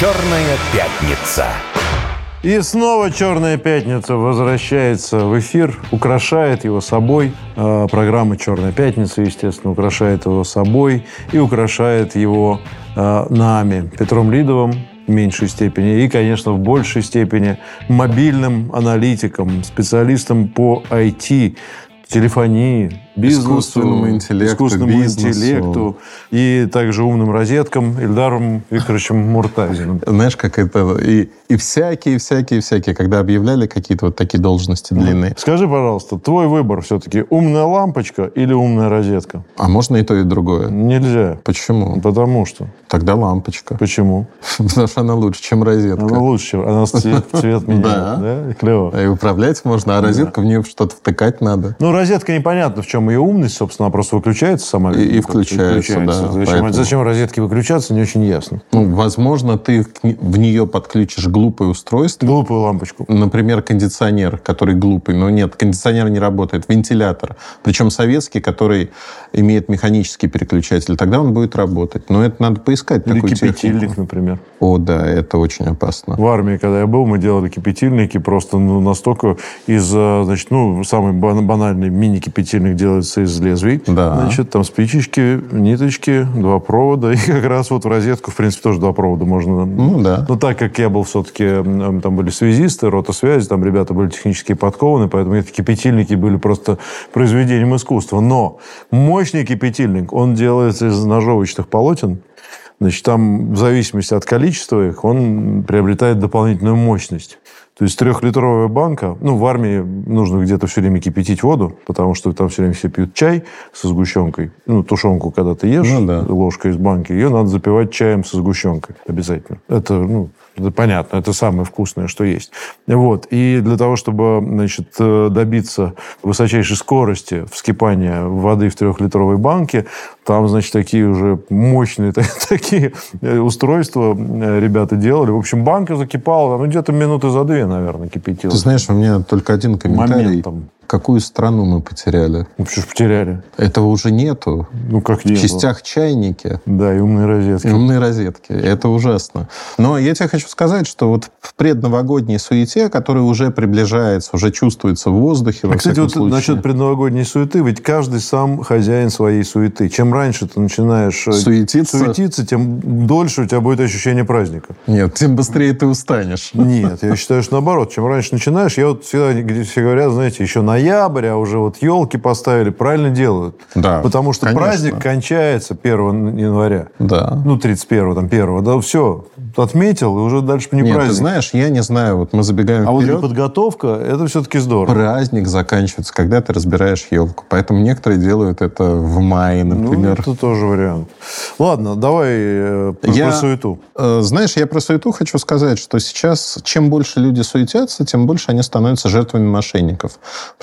«Черная пятница». И снова «Черная пятница» возвращается в эфир, украшает его собой. Э, программа «Черная пятница», естественно, украшает его собой и украшает его э, нами, Петром Лидовым, в меньшей степени, и, конечно, в большей степени мобильным аналитиком, специалистом по IT, телефонии, бизнесу, искусственному интеллекту, искусственному бизнесу. интеллекту и также умным розеткам Ильдаром Викторовичем Муртазиным. Знаешь, как это... И, и всякие, всякие, всякие, когда объявляли какие-то вот такие должности длинные. Скажи, пожалуйста, твой выбор все-таки умная лампочка или умная розетка? А можно и то, и другое? Нельзя. Почему? Потому что. Тогда лампочка. Почему? Потому что она лучше, чем розетка. Она лучше, чем она цвет, цвет меняет. Да. Клево. И управлять можно, а розетка в нее что-то втыкать надо. Ну, розетка непонятно, в чем ее умность, собственно, она просто выключается сама. И- и включается, да, Зачем, поэтому- зачем розетки выключаться, не очень ясно. Ну, возможно, ты в нее подключишь глупое устройство, Глупую лампочку. Например, кондиционер, который глупый. Но нет, кондиционер не работает. Вентилятор. Причем советский, который имеет механический переключатель. Тогда он будет работать. Но это надо поискать Или такую кипятильник, технику. например. О, да, это очень опасно. В армии, когда я был, мы делали кипятильники просто ну, настолько из, э, значит, ну, самый бан- банальный мини-кипятильник делается из лезвий. Да. Значит, там спичечки, ниточки, два провода. И как раз вот в розетку, в принципе, тоже два провода можно. Ну, да. Но так как я был все-таки, там были связисты, рота связи, там ребята были технически подкованы, поэтому эти кипятильники были просто произведением искусства. Но мощный кипятильник, он делается из ножовочных полотен, Значит, там в зависимости от количества их, он приобретает дополнительную мощность. То есть трехлитровая банка, ну, в армии нужно где-то все время кипятить воду, потому что там все время все пьют чай со сгущенкой. Ну, тушенку, когда ты ешь, Ну да. ложкой из банки, ее надо запивать чаем со сгущенкой обязательно. Это, ну, это понятно, это самое вкусное, что есть. Вот. И для того, чтобы значит, э, добиться высочайшей скорости вскипания воды в трехлитровой банке, там, значит, такие уже мощные та- такие э, устройства э, ребята делали. В общем, банка закипала, ну, где-то минуты за две, наверное, кипятила. Ты знаешь, у меня только один комментарий. Моментом. Какую страну мы потеряли? Ну, что ж потеряли? Этого уже нету. Ну, как В не было. частях чайники Да, и умные розетки. и умные розетки. Это ужасно. Но я тебе хочу сказать, что вот в предновогодней суете, которая уже приближается, уже чувствуется в воздухе, во А, кстати, всяком вот случае. насчет предновогодней суеты, ведь каждый сам хозяин своей суеты. Чем раньше ты начинаешь э, Суетиться? суетиться, тем дольше у тебя будет ощущение праздника. Нет, тем быстрее ты устанешь. Нет, я считаю, что наоборот. Чем раньше начинаешь, я вот всегда, где все говорят, знаете, еще ноябрь, а уже вот елки поставили, правильно делают. Да, Потому что конечно. праздник кончается 1 января. Да. Ну, 31 там, 1 да, все, отметил, и уже дальше не Нет, праздник. ты знаешь, я не знаю, вот мы забегаем а вот вперед. подготовка, это все-таки здорово. Праздник заканчивается, когда ты разбираешь елку. Поэтому некоторые делают это в мае, например. Ну, это тоже вариант. Ладно, давай э, про, Я- про суету. Э, Знаешь, я про суету хочу сказать, что сейчас чем больше люди суетятся, тем больше они становятся жертвами мошенников.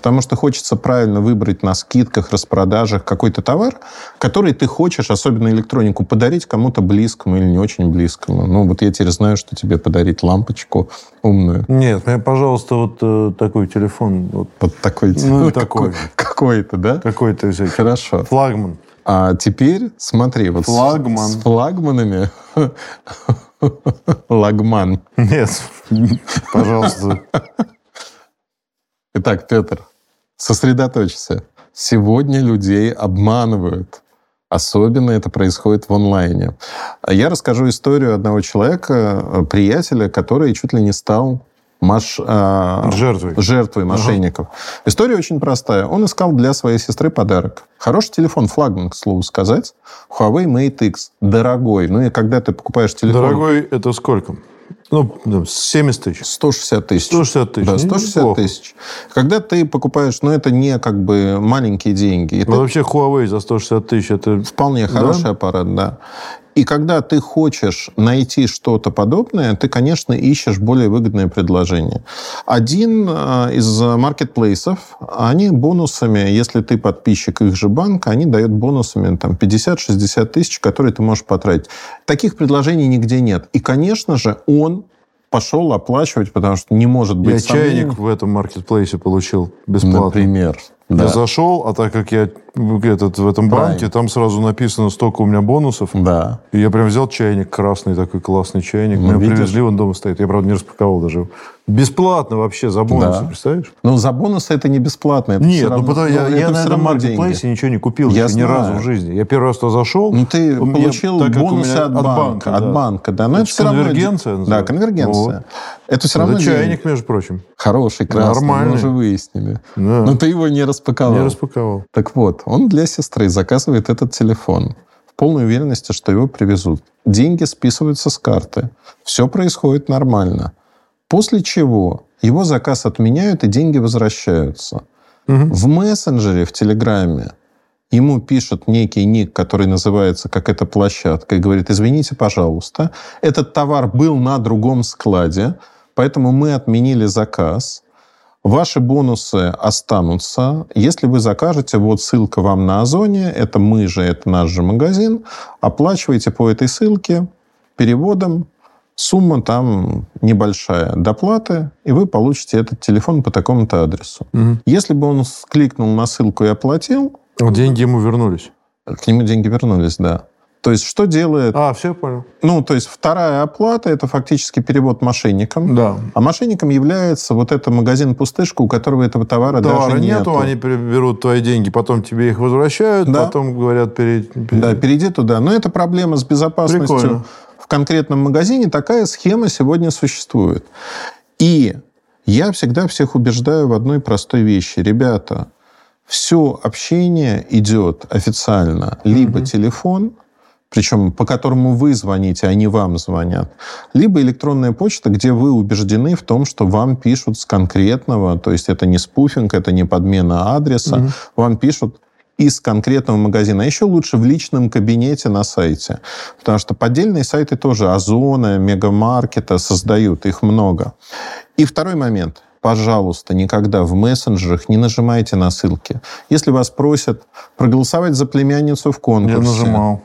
Потому что хочется правильно выбрать на скидках, распродажах какой-то товар, который ты хочешь, особенно электронику, подарить кому-то близкому или не очень близкому. Ну, вот я теперь знаю, что тебе подарить лампочку умную. Нет, мне, пожалуйста, вот э, такой телефон. Вот, Вот такой. Ну, какой- такой. Какой-то, да? какой-то этих. Хорошо. Флагман. А теперь смотри, вот с- Флагман. с флагманами лагман. Нет, пожалуйста. Итак, Петр, сосредоточься. Сегодня людей обманывают. Особенно это происходит в онлайне. Я расскажу историю одного человека, э, приятеля, который чуть ли не стал маш- а, Жертвой. жертвой мошенников. История очень простая. Он искал для своей сестры подарок. Хороший телефон, флагман, к слову сказать. Huawei Mate X. Дорогой. Ну и когда ты покупаешь телефон... Дорогой, это сколько? Ну, да, 70 тысяч. 160 тысяч. 160 тысяч. Да, Ну, 160 неплохо. тысяч. Когда ты покупаешь, ну, это не как бы маленькие деньги. Это Ну, вообще Huawei за 160 тысяч, это... вполне хороший аппарат, да. И когда ты хочешь найти что-то подобное, ты, конечно, ищешь более выгодное предложение. Один э, из маркетплейсов, они бонусами, если ты подписчик их же банка, они дают бонусами там 50-60 тысяч, которые ты можешь потратить. Таких предложений нигде нет. И, конечно же, он пошел оплачивать, потому что не может быть Я сомнений. чайник в этом маркетплейсе получил бесплатно. Например. Да. Я зашел, а так как я этот, в этом Prime. банке, там сразу написано, столько у меня бонусов. Да. И я прям взял чайник красный, такой классный чайник. Ну, Мне видишь. привезли, он дома стоит. Я, правда, не распаковал даже. Бесплатно вообще за бонусы, Да. представляешь? Ну, за бонусы это не бесплатно. Это Нет, всё ну равно- потому я, ну, я это на всё этом равно маркетплейсе деньги. ничего не купил Я ни знаю. разу в жизни. Я первый раз туда зашел. Ну, ты я- получил так как у бонусы меня от банка. От да. банка, да. Но Это это все равно... конвергенция Да, называется. конвергенция. Это все равно Это деньги. чайник, между прочим. Хороший, красный. Нормальный. Мы уже выяснили. Да. Но ты его не распаковал. Не распаковал. Так вот, он для сестры заказывает этот телефон в полной уверенности, что его привезут. Деньги списываются с карты. Все происходит нормально. После чего его заказ отменяют и деньги возвращаются. Мгм. В мессенджере, в Телеграме, ему пишет некий ник, который называется как эта площадка, и говорит, извините, пожалуйста, этот товар был на другом складе, поэтому мы отменили заказ. Ваши бонусы останутся. Если вы закажете, вот ссылка вам на Озоне, это мы же, это наш же магазин, оплачивайте по этой ссылке переводом, сумма там небольшая доплаты, и вы получите этот телефон по такому-то адресу. Мгм. Если бы он кликнул на ссылку и оплатил, Вот деньги ему вернулись. к нему деньги вернулись, да. То есть что делает... А, все, понял. Ну, то есть вторая оплата – это фактически перевод мошенникам. Да. А мошенником является вот это магазин-пустышка, у которого этого товара, Товара даже нету, нету. они берут твои деньги, потом тебе их возвращают, Да. потом говорят перед... перед- Да, перейди туда. Но это проблема с безопасностью Прикольно. в конкретном магазине. Такая схема сегодня существует. И я всегда всех убеждаю в одной простой вещи. Ребята, все общение идет официально. Либо телефон, причем по которому вы звоните, а не вам звонят, либо электронная почта, где вы убеждены в том, что вам пишут с конкретного, то есть это не спуфинг, это не подмена адреса, вам пишут из конкретного магазина. А еще лучше в личном кабинете на сайте. Потому что поддельные сайты тоже Озона, Мегамаркета создают, их много. И второй момент. Пожалуйста, никогда в мессенджерах не нажимайте на ссылки. Если вас просят проголосовать за племянницу в Я конкурсе. нажимал.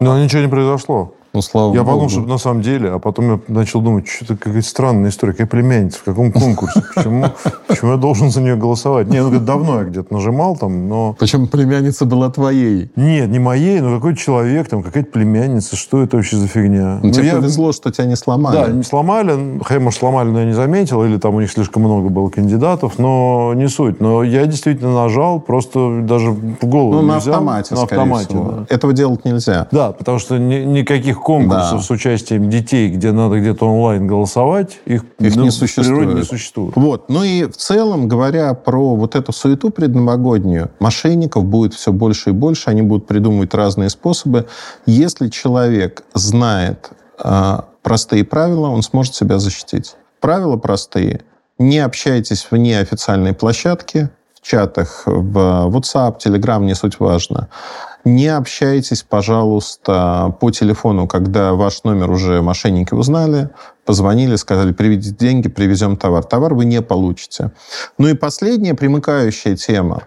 Но ничего не произошло. Ну, слава Я богу. подумал, что на самом деле, а потом я начал думать, что-то какая-то странная история. Какая племянница, в каком конкурсе? Почему, почему я должен за нее голосовать? Не, ну, давно я где-то нажимал там, но... Причем племянница была твоей. Нет, не моей, но какой-то человек, там, какая-то племянница. Что это вообще за фигня? Ну, Ну, тебе я- повезло, что тебя не сломали. Да, не сломали. Хотя, может, сломали, но я не заметил. Или там у них слишком много было кандидатов. Но не суть. Но я действительно нажал. Просто даже в голову ну, на взял. автомате, На автомате, всего. да. Этого делать нельзя. Да, потому что ни- никаких конкурсов Да. с участием детей, где надо где-то онлайн голосовать, их, Их ну, не в природе существует. не существует. Вот. Ну и в целом, говоря про вот эту суету предновогоднюю, мошенников будет все больше и больше, они будут придумывать разные способы. Если человек знает а, простые правила, он сможет себя защитить. Правила простые. Не общайтесь вне официальной площадки, в чатах, в WhatsApp, Telegram, не суть важно. Не общайтесь, пожалуйста, по телефону, когда ваш номер уже мошенники узнали, позвонили, сказали, приведите деньги, привезем товар. Товар вы не получите. Ну и последняя примыкающая тема.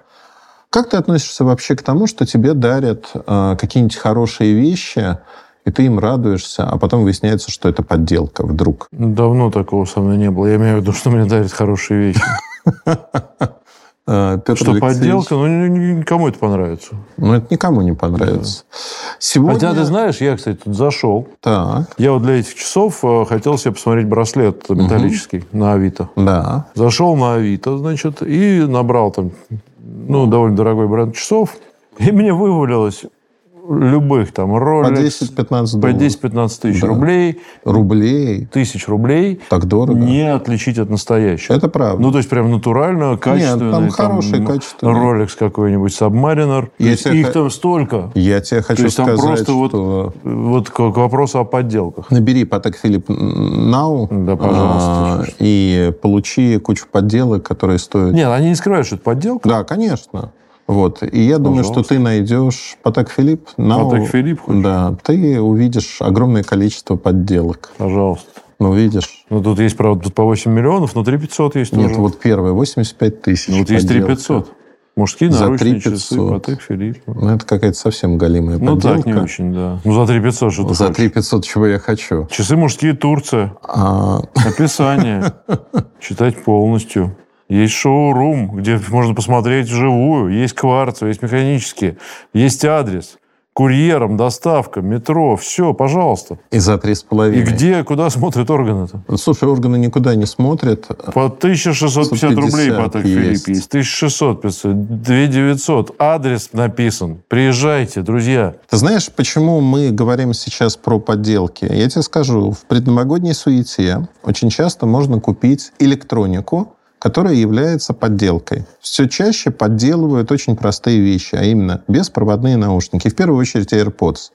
Как ты относишься вообще к тому, что тебе дарят э, какие-нибудь хорошие вещи, и ты им радуешься, а потом выясняется, что это подделка вдруг? Давно такого со мной не было. Я имею в виду, что мне дарят хорошие вещи. Э, Петр Что подделка, ну, ни- ни- никому это понравится. Ну, это никому не понравится. Сегодня... Хотя, ты знаешь, я, кстати, тут зашел. Так, Я вот для этих часов э, хотел себе посмотреть браслет металлический на Авито. да. Зашел на Авито, значит, и набрал там, ну, довольно дорогой бренд часов. И мне вывалилось любых там По Rolex 10-15 по долларов. 10-15 тысяч Да. рублей, Рублей. тысяч рублей Так дорого. не отличить от настоящего. Это правда. Ну, то есть, прям натурально, качественный. там хороший, качественный. Rolex какой-нибудь, Submariner. То Я есть, тебе их х- там столько. Я тебе хочу есть там сказать, просто вот- что... Вот к, к вопросу о подделках. Набери Патек Филипп Нау Да, пожалуйста. а, и получи кучу подделок, которые стоят... Нет, они не скрывают, что это подделка. Да, конечно. Вот. И я думаю, что Пожалуйста. ты найдешь Патек Филипп Нау. Патек Филипп хочешь? Да. Ты увидишь огромное количество подделок. Пожалуйста. Ну, видишь? Ну, тут есть, правда, тут по 8 миллионов, но 3 500 есть Нет, тоже. вот первое, 85 тысяч. Ну, вот есть 3 подделка. 500. Мужские За наручные 3 часы, 500. Патек Филипп. Ну, это какая-то совсем галимая Ну, подделка. так, не очень, да. Ну, за 3 500 что ты За хочешь? 3 500 чего я хочу? Часы мужские Турция. А, Описание. Читать полностью. Есть шоу-рум, где можно посмотреть вживую, есть кварц, есть механические, есть адрес курьером, доставка, метро, все, пожалуйста. И за три с половиной. И где, куда смотрят органы-то? Слушай, органы никуда не смотрят. По 1650 рублей Патек Филипп есть. 1600, 500, 2900. Адрес написан. Приезжайте, друзья. Ты знаешь, почему мы говорим сейчас про подделки? Я тебе скажу, в предновогодней суете очень часто можно купить электронику, которая является подделкой. Все чаще подделывают очень простые вещи, а именно беспроводные наушники. В первую очередь AirPods.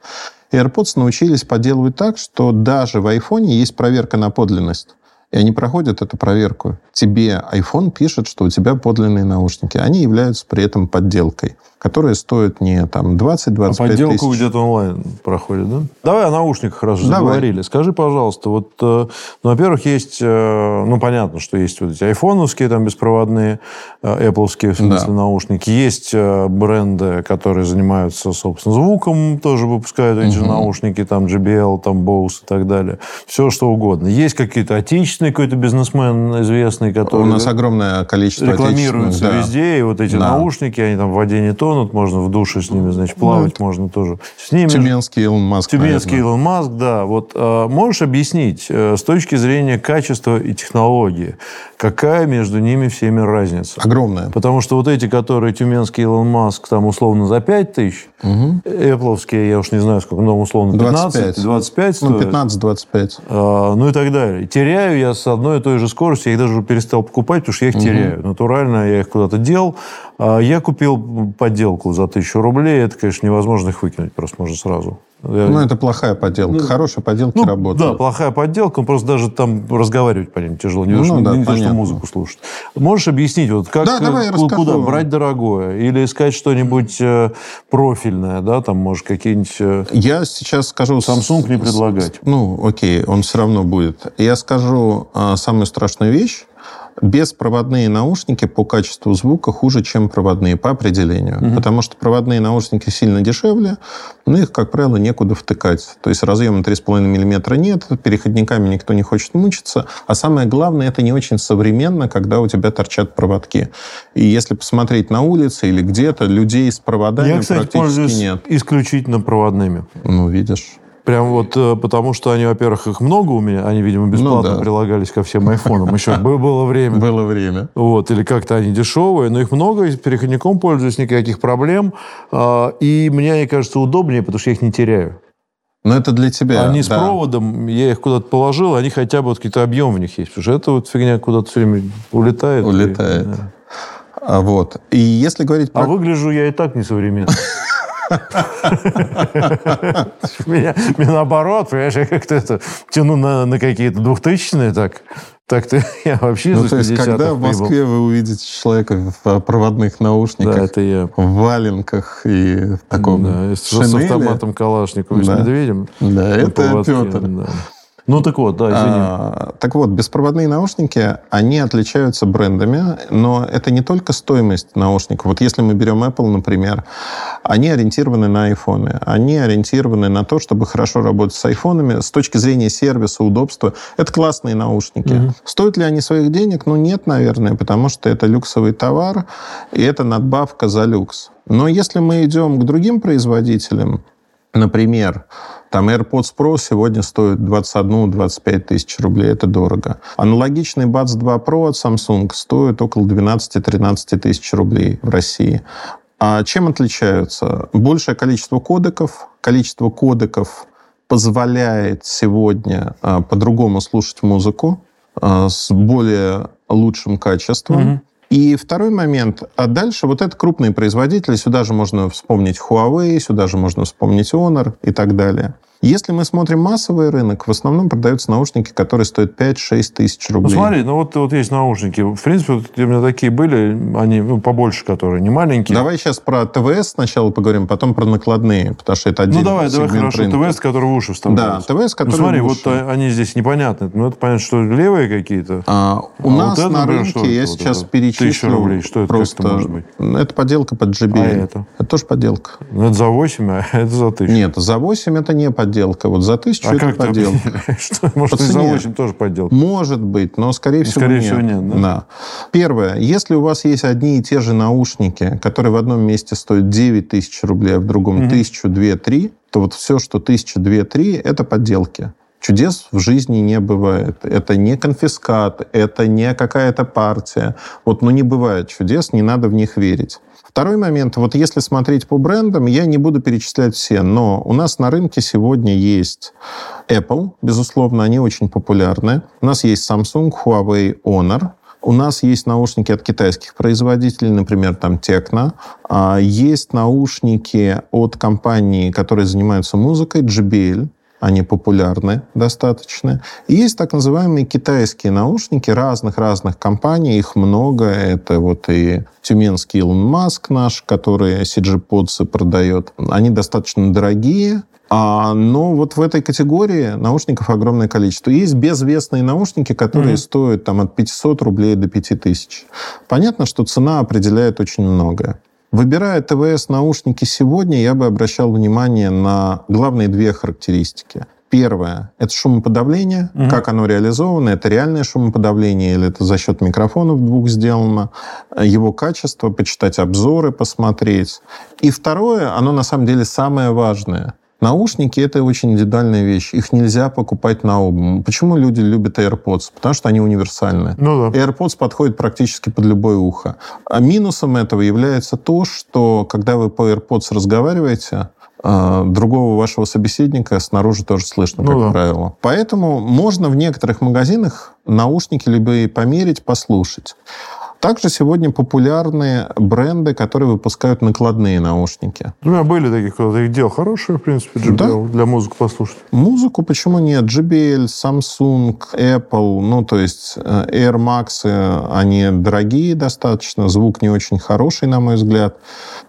AirPods научились подделывать так, что даже в iPhone есть проверка на подлинность. И они проходят эту проверку. Тебе iPhone пишет, что у тебя подлинные наушники. Они являются при этом подделкой которые стоят не там 20-25 а подделку где-то онлайн проходит, да? Давай о наушниках раз уже заговорили. Скажи, пожалуйста, вот, э, ну, во-первых, есть, э, ну, понятно, что есть вот эти айфоновские там беспроводные, э, Apple, в смысле, да. наушники. Есть бренды, которые занимаются, собственно, звуком, тоже выпускают эти угу. же наушники, там JBL, там Bose и так далее. Все, что угодно. Есть какие-то отечественные, какой-то бизнесмен известный, который... У нас огромное количество Рекламируются да. везде, и вот эти да. наушники, они там в воде не то тонут, можно в душе с ними, значит, плавать ну, можно тоже. С ними Тюменский Илон Маск. Тюменский наверное. Илон Маск, да. Вот э, можешь объяснить э, с точки зрения качества и технологии, какая между ними всеми разница? Огромная. Потому что вот эти, которые Тюменский Илон Маск, там условно за 5 тысяч, угу. Я уж не знаю, сколько, но условно 15, 25, 25 стоят. Ну, 15-25. Э, ну и так далее. Теряю я с одной и той же скоростью, я их даже перестал покупать, потому что я их угу. теряю. Натурально я их куда-то дел. А я купил подделку за тысячу рублей. Это, конечно, невозможно их выкинуть просто можно сразу. Я... Ну, это плохая подделка. Ну, Хорошая подделка ну, работает. Да, плохая подделка. Просто даже там разговаривать по ним тяжело. Не, ну, то, да, не то, что музыку слушать. Можешь объяснить, вот как, да, давай, куда расскажу. брать дорогое? Или искать что-нибудь э, профильное, да, там, может, какие-нибудь... Э, я сейчас скажу... Samsung не предлагать. Ну, окей, он все равно будет. Я скажу э, самую страшную вещь. Беспроводные наушники по качеству звука хуже, чем проводные по определению. Угу. Потому что проводные наушники сильно дешевле, но их, как правило, некуда втыкать. То есть разъема 3,5 мм нет, переходниками никто не хочет мучиться. А самое главное, это не очень современно, когда у тебя торчат проводки. И если посмотреть на улице или где-то, людей с проводами Я, кстати, практически нет. исключительно проводными. Ну, видишь. Прям вот э, потому, что они, во-первых, их много у меня, они, видимо, бесплатно ну, да. прилагались ко всем айфонам. Еще было время. Было время. Вот, или как-то они дешевые, но их много, и переходником пользуюсь, никаких проблем. А, и мне они кажется удобнее, потому что я их не теряю. Но это для тебя. Они с проводом, я их куда-то положил, они хотя бы вот какие-то объемы в них есть. Потому что это вот фигня куда-то все время улетает. Улетает. И, да. а, вот. И если говорить а про... А выгляжу я и так несовременно. Меня, наоборот, понимаешь, я как-то это тяну на, какие-то двухтысячные так. Так-то я вообще Ну, то есть, когда в Москве вы увидите человека в проводных наушниках, да, это я. в валенках и в таком да, с автоматом Калашникова да. с медведем. Да, это Петр. Да. Ну так вот, да, извини. А, так вот, беспроводные наушники, они отличаются брендами, но это не только стоимость наушников. Вот если мы берем Apple, например, они ориентированы на айфоны. Они ориентированы на то, чтобы хорошо работать с айфонами. С точки зрения сервиса, удобства, это классные наушники. Угу. Стоят ли они своих денег? Ну нет, наверное, потому что это люксовый товар, и это надбавка за люкс. Но если мы идем к другим производителям, например, там AirPods Pro сегодня стоит 21-25 тысяч рублей. Это дорого. Аналогичный Buds 2 Pro от Samsung стоит около 12-13 тысяч рублей в России. А чем отличаются? Большее количество кодеков. Количество кодеков позволяет сегодня а, по-другому слушать музыку а, с более лучшим качеством. Mm-hmm. И второй момент. А дальше вот это крупные производители. Сюда же можно вспомнить Huawei, сюда же можно вспомнить Honor и так далее. Если мы смотрим массовый рынок, в основном продаются наушники, которые стоят 5-6 тысяч рублей. Ну, смотри, ну вот, вот есть наушники. В принципе, вот у меня такие были, они ну, побольше, которые не маленькие. Давай сейчас про ТВС сначала поговорим, потом про накладные, потому что это отдельный Ну, давай, давай, хорошо. Рынка. ТВС, который в уши вставляется. Да, ТВС, который ну, смотри, в уши. вот они здесь непонятны. Ну, это понятно, что левые какие-то. А, у а нас вот это, на рынке, что я сейчас вот перечислю... Тысяча рублей, что это, просто... это может быть? Это подделка под JBL. А это? Это тоже подделка. Ну, это за 8, а это за 1000. Нет, за 8 это не подделка подделка. Вот за тысячу А это как подделка. что, Может, и за цене. 8 тоже подделка. Может быть, но скорее всего скорее нет. всего нет, да? Первое. Если у вас есть одни и те же наушники, которые в одном месте стоят 9 тысяч рублей, а в другом Мгм. тысячу, две, три, то вот все, что тысяча, две, три, это подделки. Чудес в жизни не бывает. Это не конфискат, это не какая-то партия. Вот, ну, не бывает чудес, не надо в них верить. Второй момент. Вот если смотреть по брендам, я не буду перечислять все, но у нас на рынке сегодня есть Apple, безусловно, они очень популярны. У нас есть Samsung, Huawei, Honor. У нас есть наушники от китайских производителей, например, там Tecno. А, Есть наушники от компаний, которые занимаются музыкой, JBL. Они популярны достаточно. И есть так называемые китайские наушники разных-разных компаний. Их много. Это вот и тюменский Илон Маск наш, который CG Pods продает. Они достаточно дорогие. А, но вот в этой категории наушников огромное количество. Есть безвесные наушники, которые Мгм. стоят там, от 500 рублей до 5000. Понятно, что цена определяет очень многое. Выбирая ТВС-наушники сегодня, я бы обращал внимание на главные две характеристики. Первое – это шумоподавление. Мгм. Как оно реализовано? Это реальное шумоподавление или это за счет микрофонов двух сделано? Его качество, почитать обзоры, посмотреть. И второе, оно на самом деле самое важное – Наушники – это очень индивидуальная вещь. Их нельзя покупать на оба. Почему люди любят AirPods? Потому что они универсальны. Ну да. AirPods подходит практически под любое ухо. А минусом этого является то, что когда вы по AirPods разговариваете, а, другого вашего собеседника снаружи тоже слышно, Ну как да. правило. Поэтому можно в некоторых магазинах наушники любые померить, послушать. Также сегодня популярны бренды, которые выпускают накладные наушники. У меня были такие, когда их делал хорошие, в принципе, JBL, для музыки послушать. Музыку почему нет? JBL, Samsung, Apple, ну, то есть э, Air Max, э, они дорогие достаточно, звук не очень хороший, на мой взгляд.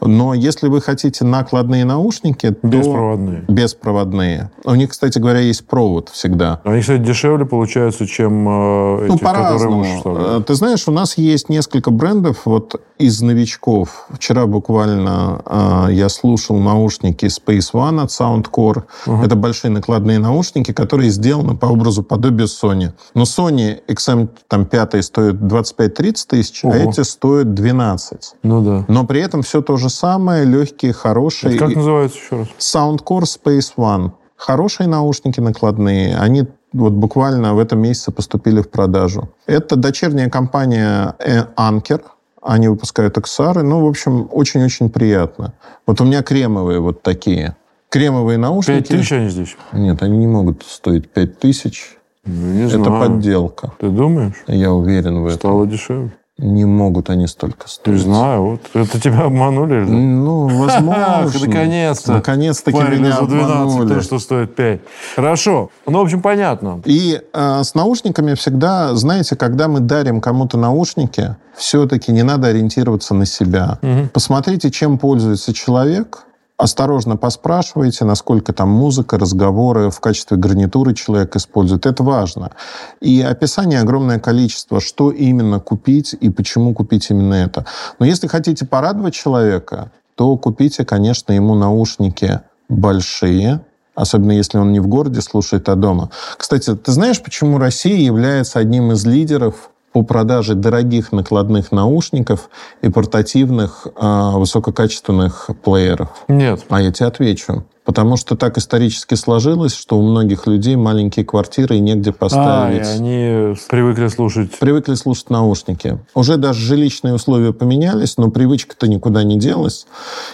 Но если вы хотите накладные наушники, то... Беспроводные. Беспроводные. У них, кстати говоря, есть провод всегда. Они, кстати, дешевле получаются, чем э, Ну, эти, которые по-разному. Ты знаешь, у нас есть несколько брендов вот из новичков. Вчера буквально э, я слушал наушники Space One от Soundcore. Ага. Это большие накладные наушники, которые сделаны по образу подобия Sony. Но Sony XM там, 5 стоит 25-30 тысяч, Ого. а эти стоят 12. Ну да. Но при этом все то же самое, легкие, хорошие. Это как называется еще раз? Soundcore Space One. Хорошие наушники накладные. Они вот буквально в этом месяце поступили в продажу. Это дочерняя компания э, Anker. Они выпускают XR. Ну, в общем, очень-очень приятно. Вот у меня кремовые вот такие. Кремовые наушники. Пять тысяч они здесь? Нет, они не могут стоить пять тысяч. Ну, не Это знаю. подделка. Ты думаешь? Я уверен в этом. Стало дешевле? Не могут они столько Не стоить. знаю. Вот это тебя обманули? или? Ну, возможно. Наконец-то. Наконец-таки Парили меня за 12, обманули. то, что стоит 5. Хорошо. Ну, в общем, понятно. И э, с наушниками всегда, знаете, когда мы дарим кому-то наушники, все-таки не надо ориентироваться на себя. Мгм. Посмотрите, чем пользуется человек. Осторожно поспрашивайте, насколько там музыка, разговоры в качестве гарнитуры человек использует. Это важно. И описание огромное количество, что именно купить и почему купить именно это. Но если хотите порадовать человека, то купите, конечно, ему наушники большие, особенно если он не в городе слушает, а дома. Кстати, ты знаешь, почему Россия является одним из лидеров по продаже дорогих накладных наушников и портативных э, высококачественных плееров? Нет. А я тебе отвечу. Потому что так исторически сложилось, что у многих людей маленькие квартиры и негде А, и поставить. они привыкли слушать. Привыкли слушать наушники. Уже даже жилищные условия поменялись, но привычка-то никуда не делась.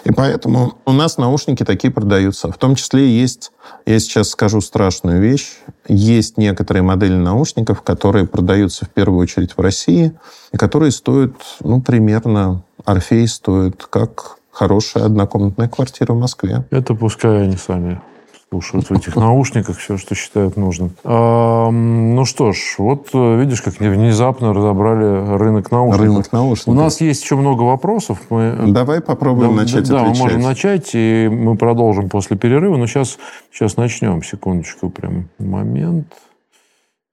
И поэтому у нас наушники такие продаются. В том числе есть, я сейчас скажу страшную вещь, есть некоторые модели наушников, которые продаются в первую очередь в России, и которые стоят, ну, примерно, Орфей стоит как хорошая однокомнатная квартира в Москве. Это пускай они сами слушают в этих наушниках все, что считают нужным. Ам, Ну что ж, вот э, видишь, как внезапно разобрали рынок наушников. Рынок наушников. У нас есть еще много вопросов. Мы Давай попробуем Да, начать да, отвечать. мы можем начать, и мы продолжим после перерыва. Но сейчас, сейчас начнем. Секундочку, прям момент.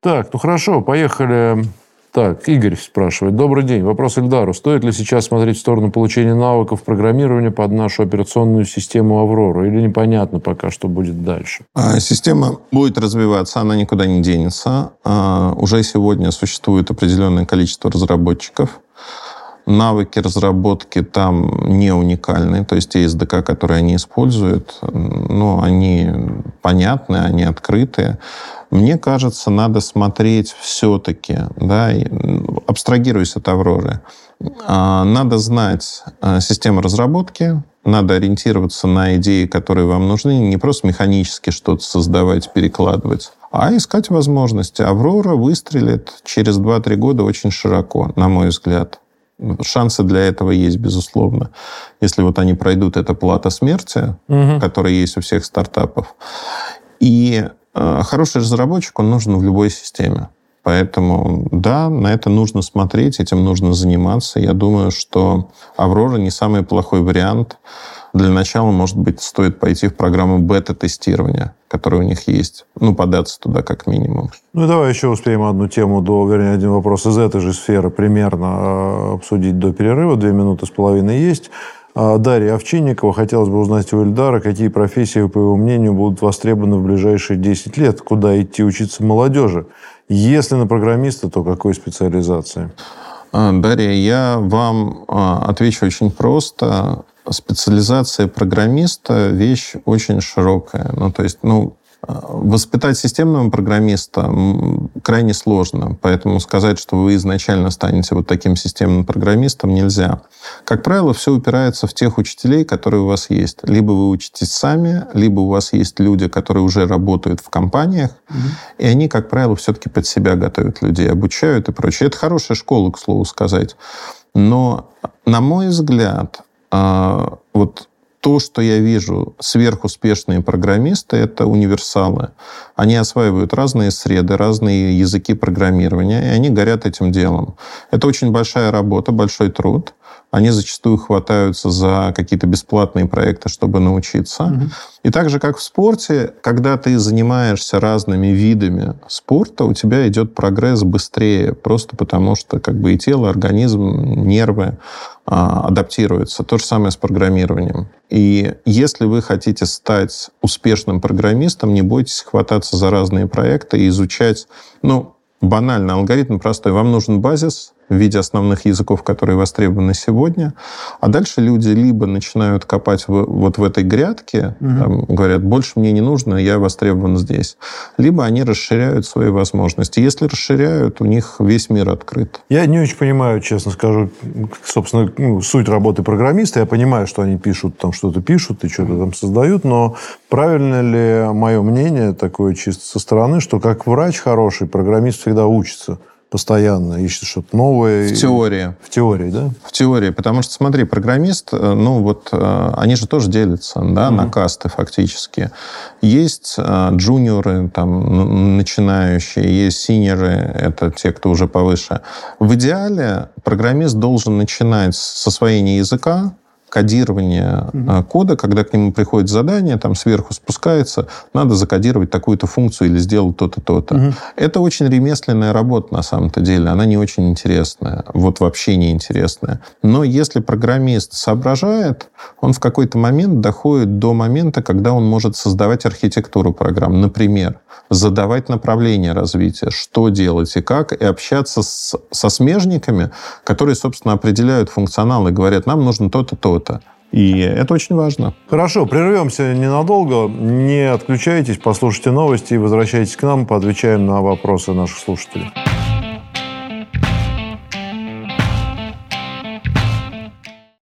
Так, ну хорошо, поехали. Так, Игорь спрашивает. Добрый день. Вопрос Эльдару. Стоит ли сейчас смотреть в сторону получения навыков программирования под нашу операционную систему «Аврора»? Или непонятно пока, что будет дальше? А, система будет развиваться, она никуда не денется. А, уже сегодня существует определенное количество разработчиков. Навыки разработки там не уникальны, то есть те SDK, которые они используют, ну, они понятны, они открытые. Мне кажется, надо смотреть все-таки, да, абстрагируясь от Авроры, а, надо знать а, систему разработки, надо ориентироваться на идеи, которые вам нужны, не просто механически что-то создавать, перекладывать, а искать возможности. Аврора выстрелит через 2-3 года очень широко, на мой взгляд. Шансы для этого есть, безусловно. Если вот они пройдут, это плата смерти, угу. которая есть у всех стартапов. И хороший разработчик, он нужен в любой системе. Поэтому, да, на это нужно смотреть, этим нужно заниматься. Я думаю, что «Аврора» не самый плохой вариант. Для начала, может быть, стоит пойти в программу бета-тестирования, которая у них есть. Ну, податься туда как минимум. Ну, давай еще успеем одну тему, до, вернее, один вопрос из этой же сферы примерно э, обсудить до перерыва. Две минуты с половиной есть. А Дарья Овчинникова. Хотелось бы узнать у Эльдара, какие профессии, по его мнению, будут востребованы в ближайшие 10 лет, куда идти учиться молодежи. Если на программиста, то какой специализации? А, Дарья, я вам а, отвечу очень просто. Специализация программиста – вещь очень широкая. Ну, то есть, ну, Воспитать системного программиста крайне сложно, поэтому сказать, что вы изначально станете вот таким системным программистом, нельзя. Как правило, все упирается в тех учителей, которые у вас есть. Либо вы учитесь сами, либо у вас есть люди, которые уже работают в компаниях, угу. и они, как правило, все-таки под себя готовят людей, обучают и прочее. Это хорошая школа, к слову сказать. Но, на мой взгляд, а, вот то, что я вижу, сверхуспешные программисты — это универсалы. Они осваивают разные среды, разные языки программирования, и они горят этим делом. Это очень большая работа, большой труд. Они зачастую хватаются за какие-то бесплатные проекты, чтобы научиться. Угу. И так же, как в спорте, когда ты занимаешься разными видами спорта, у тебя идет прогресс быстрее, просто потому что как бы и тело, организм, нервы а, адаптируются. То же самое с программированием. И если вы хотите стать успешным программистом, не бойтесь хвататься за разные проекты и изучать, ну, банально, алгоритм простой. Вам нужен базис, в виде основных языков, которые востребованы сегодня. А дальше люди либо начинают копать в, вот в этой грядке, угу. там, говорят, больше мне не нужно, я востребован здесь. Либо они расширяют свои возможности. Если расширяют, у них весь мир открыт. Я не очень понимаю, честно скажу, собственно, ну, суть работы программиста. Я понимаю, что они пишут, там что-то пишут и что-то там создают, но правильно ли мое мнение такое чисто со стороны, что как врач хороший, программист всегда учится? Постоянно ищет что-то новое. В теории. В теории, да? В теории, потому что, смотри, программист, э, ну вот, э, они же тоже делятся, да, mm на касты фактически. Есть э, джуниоры, там, начинающие, есть синеры, это те, кто уже повыше. В идеале программист должен начинать с освоения языка, кодирование угу. кода, когда к нему приходит задание, там сверху спускается, надо закодировать такую-то функцию или сделать то-то, то-то. Угу. Это очень ремесленная работа на самом-то деле. Она не очень интересная. Вот вообще не интересная. Но если программист соображает, он в какой-то момент доходит до момента, когда он может создавать архитектуру программ. Например, задавать направление развития, что делать и как, и общаться с, со смежниками, которые, собственно, определяют функционал и говорят, нам нужно то-то, то-то. И это очень важно. Хорошо, прервемся ненадолго. Не отключайтесь, послушайте новости и возвращайтесь к нам, поотвечаем на вопросы наших слушателей.